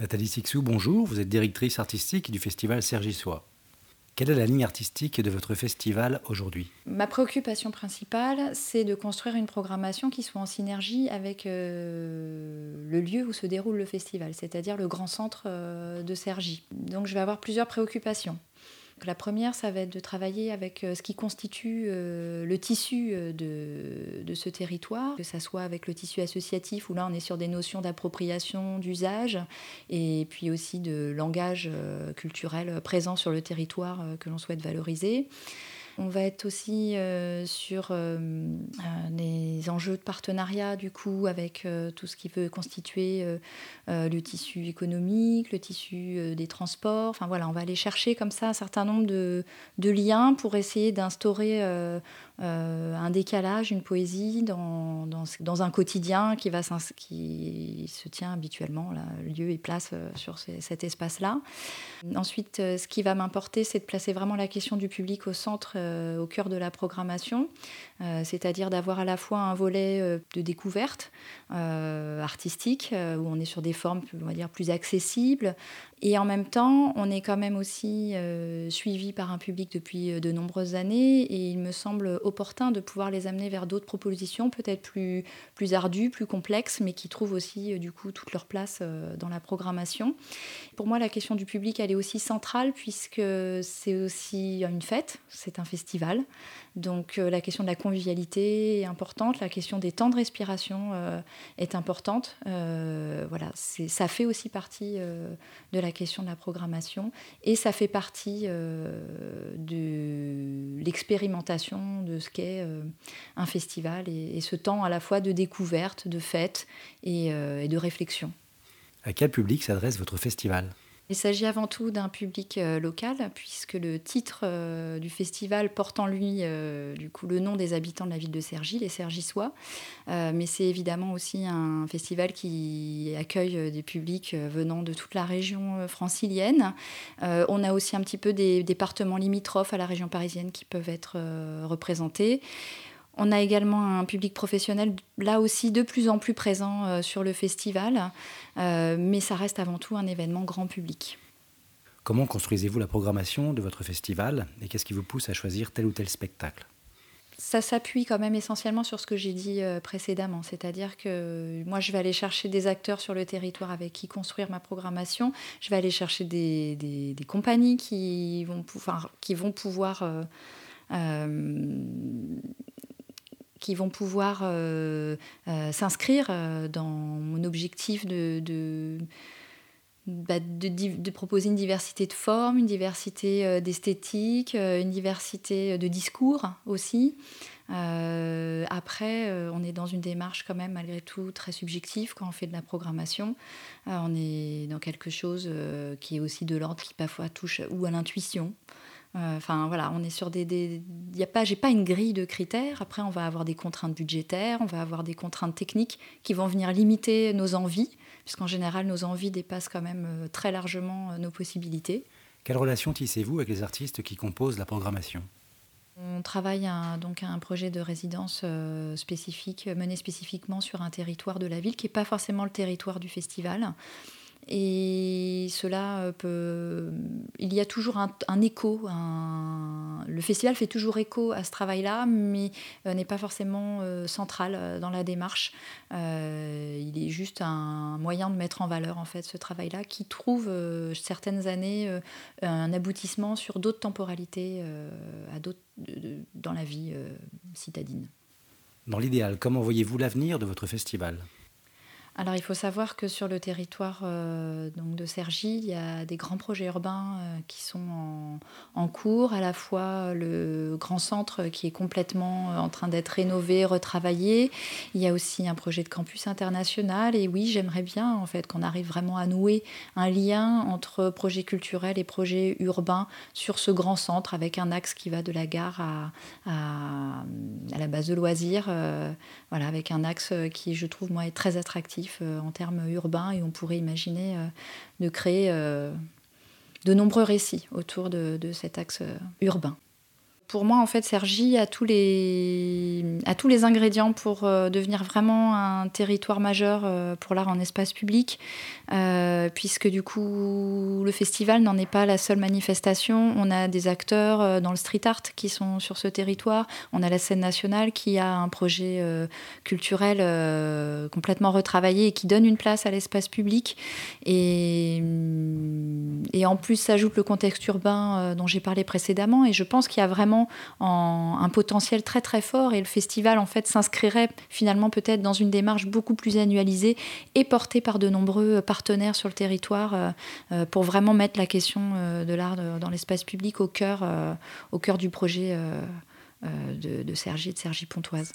Nathalie Sixou, bonjour. Vous êtes directrice artistique du festival Sergissois. Quelle est la ligne artistique de votre festival aujourd'hui? Ma préoccupation principale, c'est de construire une programmation qui soit en synergie avec euh, le lieu où se déroule le festival, c'est-à-dire le grand centre euh, de Sergi. Donc je vais avoir plusieurs préoccupations. La première, ça va être de travailler avec euh, ce qui constitue euh, le tissu euh, de, ce territoire, que ce soit avec le tissu associatif, où là on est sur des notions d'appropriation, d'usage, et puis aussi de langage culturel présent sur le territoire que l'on souhaite valoriser. On va être aussi euh, sur euh, euh, des enjeux de partenariat, du coup, avec tout ce qui veut constituer le tissu économique, le tissu des transports. Enfin voilà, on va aller chercher comme ça un certain nombre de liens pour essayer d'instaurer euh, un décalage, une poésie dans, dans, un quotidien qui, va, qui se tient habituellement, là, lieu et place euh, sur cet espace-là. Ensuite, euh, ce qui va m'importer, c'est de placer vraiment la question du public au centre, au cœur de la programmation, c'est-à-dire d'avoir à la fois un volet de découverte artistique, où on est sur des formes, on va dire, plus accessibles, et en même temps, on est quand même aussi suivi par un public depuis de nombreuses années, et il me semble opportun de pouvoir les amener vers d'autres propositions, peut-être plus, plus ardues, plus complexes, mais qui trouvent aussi euh, du coup toute leur place euh, dans la programmation. Pour moi, la question du public, elle est aussi centrale puisque c'est aussi une fête, c'est un festival. Donc euh, la question de la convivialité est importante, la question des temps de respiration est importante. voilà, ça fait aussi partie de la question de la programmation et ça fait partie de l'expérimentation de ce qu'est euh, un festival et, ce temps à la fois de découverte, de fête et, euh, de réflexion. À quel public s'adresse votre festival? Il s'agit avant tout d'un public euh, local, puisque le titre euh, du festival porte en lui euh, du coup, le nom des habitants de la ville de Cergy, les Cergissois. mais c'est évidemment aussi un festival qui accueille des publics venant de toute la région francilienne. on a aussi un petit peu des départements limitrophes à la région parisienne qui peuvent être représentés. On a également un public professionnel, là aussi de plus en plus présent euh, sur le festival, euh, mais ça reste avant tout un événement grand public. Comment construisez-vous la programmation de votre festival et qu'est-ce qui vous pousse à choisir tel ou tel spectacle? Ça s'appuie quand même essentiellement sur ce que j'ai dit euh, précédemment, c'est-à-dire que moi je vais aller chercher des acteurs sur le territoire avec qui construire ma programmation, je vais aller chercher des, compagnies qui vont, pouvoir, qui vont pouvoir qui vont pouvoir euh, euh, s'inscrire euh, dans mon objectif de, bah, de, proposer une diversité de formes, une diversité d'esthétique, une diversité de discours aussi. après, on est dans une démarche quand même malgré tout très subjective quand on fait de la programmation. on est dans quelque chose qui est aussi de l'ordre qui parfois touche ou à l'intuition, enfin voilà, on est sur des, des y a pas, j'ai pas une grille de critères. Après, on va avoir des contraintes budgétaires, on va avoir des contraintes techniques qui vont venir limiter nos envies, puisqu'en général, nos envies dépassent quand même euh, très largement euh, nos possibilités. Quelle relation tissez-vous avec les artistes qui composent la programmation? On travaille un, donc à un projet de résidence spécifique, mené spécifiquement sur un territoire de la ville, qui n'est pas forcément le territoire du festival. Et cela euh, peut. Il y a toujours un, écho. Le festival fait toujours écho à ce travail-là, mais euh, n'est pas forcément euh, central dans la démarche. il est juste un moyen de mettre en valeur en fait ce travail-là, qui trouve certaines années un aboutissement sur d'autres temporalités dans la vie citadine. Dans l'idéal, comment voyez-vous l'avenir de votre festival? Alors il faut savoir que sur le territoire euh, donc de Cergy, il y a des grands projets urbains euh, qui sont en, cours, à la fois le grand centre qui est complètement euh, en train d'être rénové, retravaillé. Il y a aussi un projet de campus international et oui, j'aimerais bien en fait qu'on arrive vraiment à nouer un lien entre projet culturel et projet urbain sur ce grand centre avec un axe qui va de la gare à, la base de loisirs, voilà, avec un axe qui je trouve moi est très attractif euh, en termes urbains et on pourrait imaginer euh, de créer euh, de nombreux récits autour de, cet axe urbain. Pour moi, en fait, Sergi a tous les, a tous les ingrédients pour euh, devenir vraiment un territoire majeur euh, pour l'art en espace public, euh, puisque du coup, le festival n'en est pas la seule manifestation. On a des acteurs dans le street art qui sont sur ce territoire. On a la scène nationale qui a un projet culturel complètement retravaillé et qui donne une place à l'espace public. Et, et en plus, s'ajoute le contexte urbain dont j'ai parlé précédemment. Et je pense qu'il y a vraiment un potentiel très très fort. Et le festival en fait s'inscrirait finalement peut-être dans une démarche beaucoup plus annualisée et portée par de nombreux partenaires sur le territoire euh, euh, pour vraiment mettre la question euh, de l'art dans l'espace public au cœur, au cœur du projet de, de Sergi et de Sergi Pontoise.